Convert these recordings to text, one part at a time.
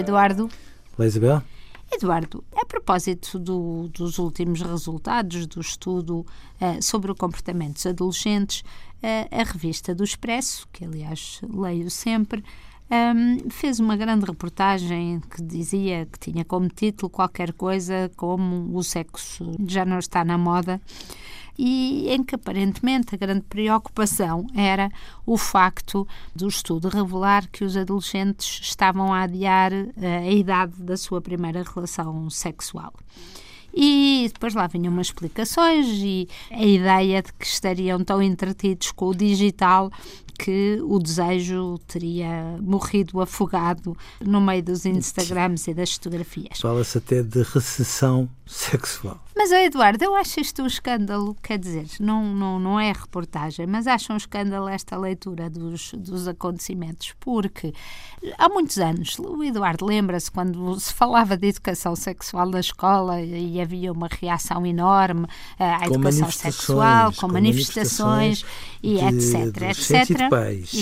Eduardo. Olá, Isabel. Eduardo, a propósito do, dos últimos resultados do estudo uh, sobre o comportamento dos adolescentes, uh, a revista do Expresso, que aliás leio sempre, um, fez uma grande reportagem que dizia que tinha como título qualquer coisa como o sexo já não está na moda e em que aparentemente a grande preocupação era o facto do estudo revelar que os adolescentes estavam a adiar eh, a idade da sua primeira relação sexual. E depois lá vinham umas explicações e a ideia de que estariam tão entretidos com o digital que o desejo teria morrido afogado no meio dos Instagrams e das fotografias. Fala-se até de recessão sexual. Mas, Eduardo, eu acho isto um escândalo, quer dizer, não, não, não é reportagem, mas acho um escândalo esta leitura dos, dos acontecimentos, porque há muitos anos, o Eduardo lembra-se quando se falava de educação sexual na escola e havia uma reação enorme à com educação sexual, com, com manifestações, manifestações e de, etc, etc. Pais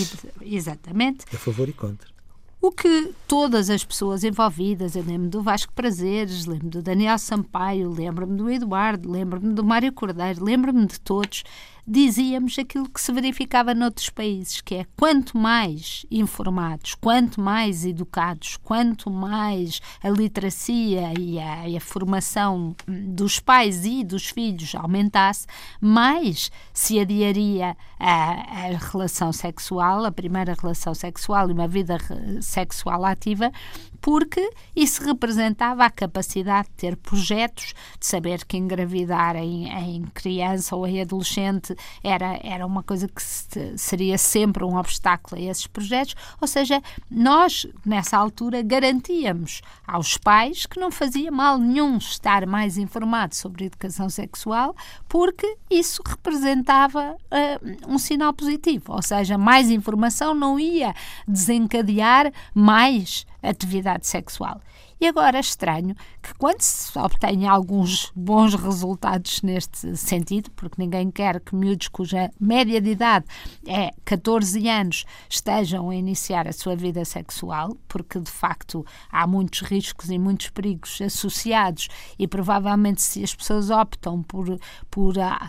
e, exatamente. A favor e contra. O que todas as pessoas envolvidas, eu lembro do Vasco Prazeres, lembro do Daniel Sampaio, lembro-me do Eduardo, lembro-me do Mário Cordeiro, lembro-me de todos, dizíamos aquilo que se verificava noutros países, que é quanto mais informados, quanto mais educados, quanto mais a literacia e a, e a formação dos pais e dos filhos aumentasse, mais se adiaria a, a relação sexual, a primeira relação sexual e uma vida sexual ativa, porque isso representava a capacidade de ter projetos, de saber que engravidar em, em criança ou em adolescente era, era uma coisa que se, seria sempre um obstáculo a esses projetos, ou seja, nós, nessa altura, garantíamos aos pais que não fazia mal nenhum estar mais informados sobre educação sexual, porque isso representava uh, um sinal positivo, ou seja, mais informação não ia desencadear mais atividade sexual. E agora é estranho que quando se obtém alguns bons resultados neste sentido, porque ninguém quer que miúdos cuja média de idade é 14 anos estejam a iniciar a sua vida sexual, porque de facto há muitos riscos e muitos perigos associados e provavelmente se as pessoas optam por, por, ah,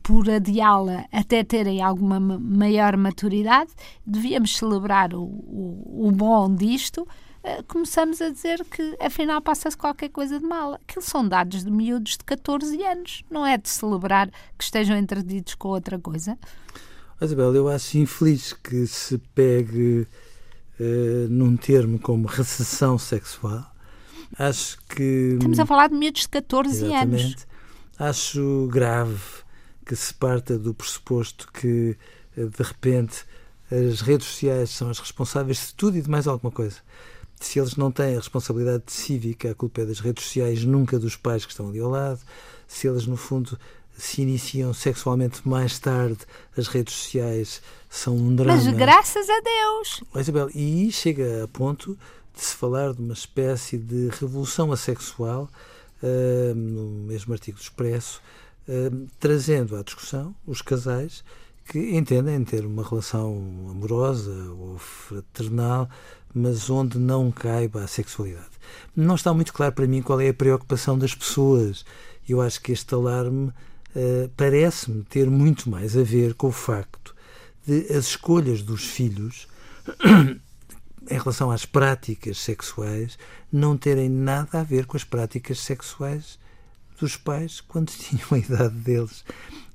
por adiá-la até terem alguma maior maturidade, devíamos celebrar o, o, o bom disto começamos a dizer que afinal passa-se qualquer coisa de mal. Aquilo são dados de miúdos de 14 anos, não é de celebrar que estejam entretidos com outra coisa. Isabel, eu acho infeliz que se pegue uh, num termo como recessão sexual. Acho que. Estamos a falar de miúdos de 14 exatamente, anos. Acho grave que se parta do pressuposto que, eh, de repente, as redes sociais são as responsáveis de tudo e de mais alguma coisa se eles não têm a responsabilidade cívica, a culpa é das redes sociais, nunca dos pais que estão ali ao lado. Se eles, no fundo, se iniciam sexualmente mais tarde, as redes sociais são um drama. Mas graças a Deus! Isabel, e chega a ponto de se falar de uma espécie de revolução assexual, uh, no mesmo artigo do Expresso, uh, trazendo à discussão os casais que entendem ter uma relação amorosa ou fraternal mas onde não caiba a sexualidade. Não está muito claro para mim qual é a preocupação das pessoas. Eu acho que este alarme uh, parece-me ter muito mais a ver com o facto de as escolhas dos filhos em relação às práticas sexuais não terem nada a ver com as práticas sexuais dos pais quando tinham a idade deles.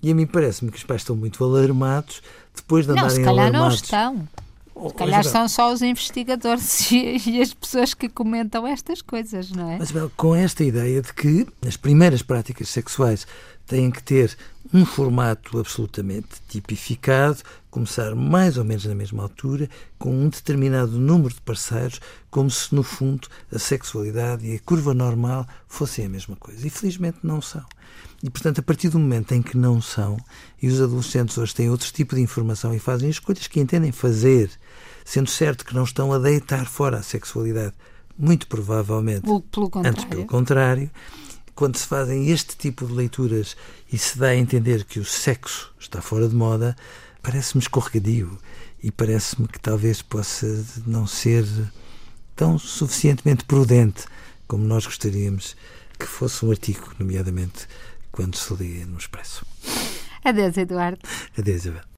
E a mim parece-me que os pais estão muito alarmados depois de andarem não, se calhar alarmados. Não estão. Se calhar são só os investigadores e, as pessoas que comentam estas coisas, não é? Mas com esta ideia de que as primeiras práticas sexuais têm que ter um formato absolutamente tipificado, começar mais ou menos na mesma altura, com um determinado número de parceiros, como se no fundo a sexualidade e a curva normal fossem a mesma coisa. E felizmente não são. E portanto, a partir do momento em que não são, e os adolescentes hoje têm outro tipo de informação e fazem escolhas que entendem fazer, sendo certo que não estão a deitar fora a sexualidade, muito provavelmente, pelo antes pelo contrário, quando se fazem este tipo de leituras e se dá a entender que o sexo está fora de moda, parece-me escorregadio e parece-me que talvez possa não ser tão suficientemente prudente como nós gostaríamos que fosse um artigo, nomeadamente quando se lê no Expresso. Adeus, Eduardo. Adeus, Isabel.